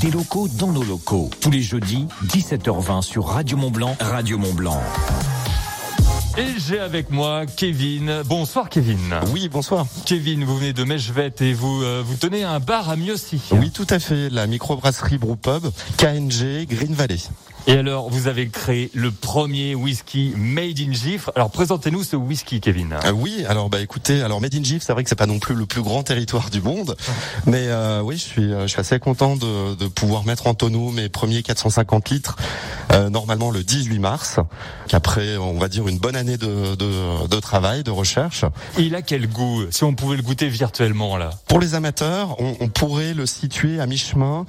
Des locaux dans nos locaux. Tous les jeudis, 17h20 sur Radio Mont Blanc. Radio Mont Blanc. Et j'ai avec moi Kevin. Bonsoir Kevin. Oui, bonsoir. Kevin, vous venez de Mechvet et vous euh, vous tenez un bar à Miossi. Oui, tout à fait. La microbrasserie Brewpub, KNG, Green Valley. Et alors, vous avez créé le premier whisky Made in Gifre. Alors, présentez-nous ce whisky, Kevin. Euh, oui, alors bah écoutez, alors Made in Gifre, c'est vrai que c'est pas non plus le plus grand territoire du monde, mais euh, oui, je suis, euh, je suis assez content de, de pouvoir mettre en tonneau mes premiers 450 litres, euh, normalement le 18 mars, qu'après, on va dire une bonne année de, de, de travail, de recherche. Il a quel goût Si on pouvait le goûter virtuellement là? Pour les amateurs, on, on pourrait le situer à mi-chemin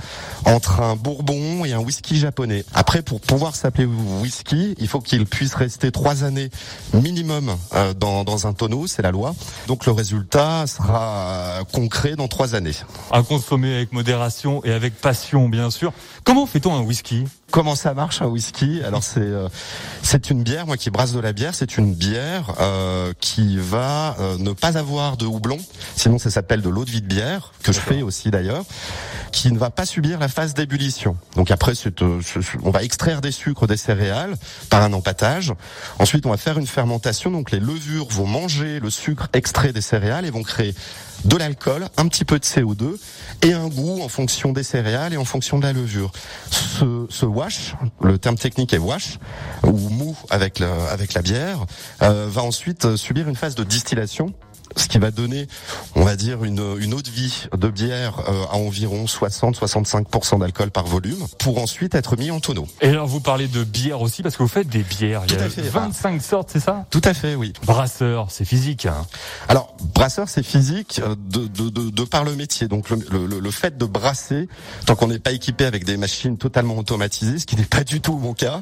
entre un bourbon et un whisky japonais. Après, pour pouvoir s'appeler whisky, il faut qu'il puisse rester trois années minimum euh, dans, dans un tonneau, c'est la loi. Donc le résultat sera concret dans trois années. À consommer avec modération et avec passion, bien sûr. Comment fait-on un whisky? Comment ça marche un whisky Alors c'est euh, c'est une bière, moi qui brasse de la bière, c'est une bière euh, qui va euh, ne pas avoir de houblon, sinon ça s'appelle de l'eau de vie de bière que je fais aussi d'ailleurs, qui ne va pas subir la phase d'ébullition. Donc après euh, on va extraire des sucres des céréales par un empâtage. Ensuite on va faire une fermentation, donc les levures vont manger le sucre extrait des céréales et vont créer de l'alcool, un petit peu de CO2 et un goût en fonction des céréales et en fonction de la levure. Ce, ce wash, le terme technique est wash ou mou avec avec la bière, euh, va ensuite euh, subir une phase de distillation. Ce qui va donner, on va dire, une, une eau de vie de bière euh, à environ 60-65% d'alcool par volume, pour ensuite être mis en tonneau. Et alors, vous parlez de bière aussi parce que vous faites des bières. Il y Tout a à fait. 25 sortes, c'est ça? Tout à fait, oui. Brasseur, c'est physique. Hein. Alors, brasseur, c'est physique euh, de, de, de, de par le métier. Donc, le, le, le fait de brasser, tant qu'on n'est pas équipé avec des machines totalement automatisées, ce qui n'est pas du tout mon cas,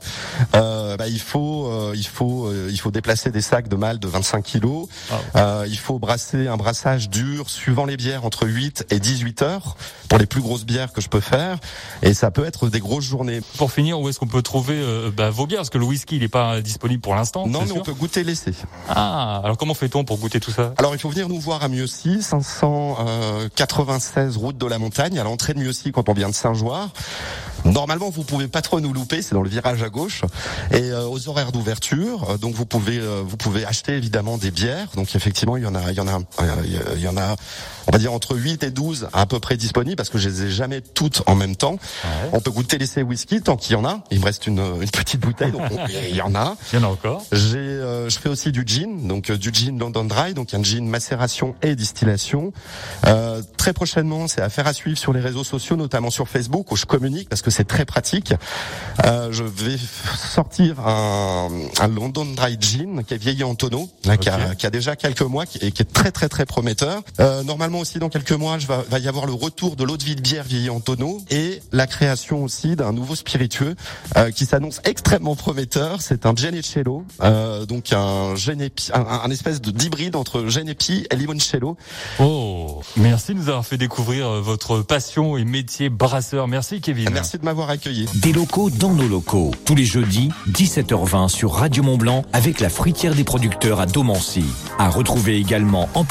euh, bah, il faut, euh, il faut, euh, il faut déplacer des sacs de malt de 25 kilos. Euh, il faut brasser un brassage dur suivant les bières entre 8 et 18 heures pour les plus grosses bières que je peux faire. Et ça peut être des grosses journées. Pour finir, où est-ce qu'on peut trouver euh, bah, vos bières? Parce que le whisky, il n'est pas disponible pour l'instant. Non, mais sûr on peut goûter l'essai. Ah, alors comment fait-on pour goûter tout ça? Alors il faut venir nous voir à Mieuxy, 596 route de la Montagne, à l'entrée de Mieuxy quand on vient de Saint-Joire. Normalement, vous pouvez pas trop nous louper, c'est dans le virage à gauche et euh, aux horaires d'ouverture. euh, donc vous pouvez euh, vous pouvez acheter évidemment des bières. Donc effectivement, il y en a il y en a euh, il y en a on va dire entre 8 et 12 à peu près disponibles parce que je les ai jamais toutes en même temps. On peut goûter l'essai whisky tant qu'il y en a. Il me reste une, une petite bouteille donc on- il y en a. Il y en a encore. J'ai, euh, je fais aussi du gin, donc euh, du gin London Dry, donc un gin macération et distillation. Euh, très prochainement, c'est affaire à suivre sur les réseaux sociaux, notamment sur Facebook, où je communique parce que c'est très pratique. Euh, je vais sortir un, un London Dry gin qui est vieilli en tonneau, là, qui, a, qui a déjà quelques mois qui- et qui est très très très prometteur. Euh, normalement aussi dans quelques mois, je va, va y avoir le retour de l'eau de vie de bière vieillie en tonneau et la création aussi d'un nouveau spiritueux euh, qui s'annonce extrêmement prometteur. C'est un Genecello, euh, donc un, Genepi, un, un espèce de d'hybride entre Genepi et Limoncello. Oh, merci de nous avoir fait découvrir euh, votre passion et métier brasseur. Merci Kevin. Merci m'avoir accueilli. Des locaux dans nos locaux. Tous les jeudis, 17h20 sur Radio Mont Blanc avec la fruitière des producteurs à Domancy. À retrouver également en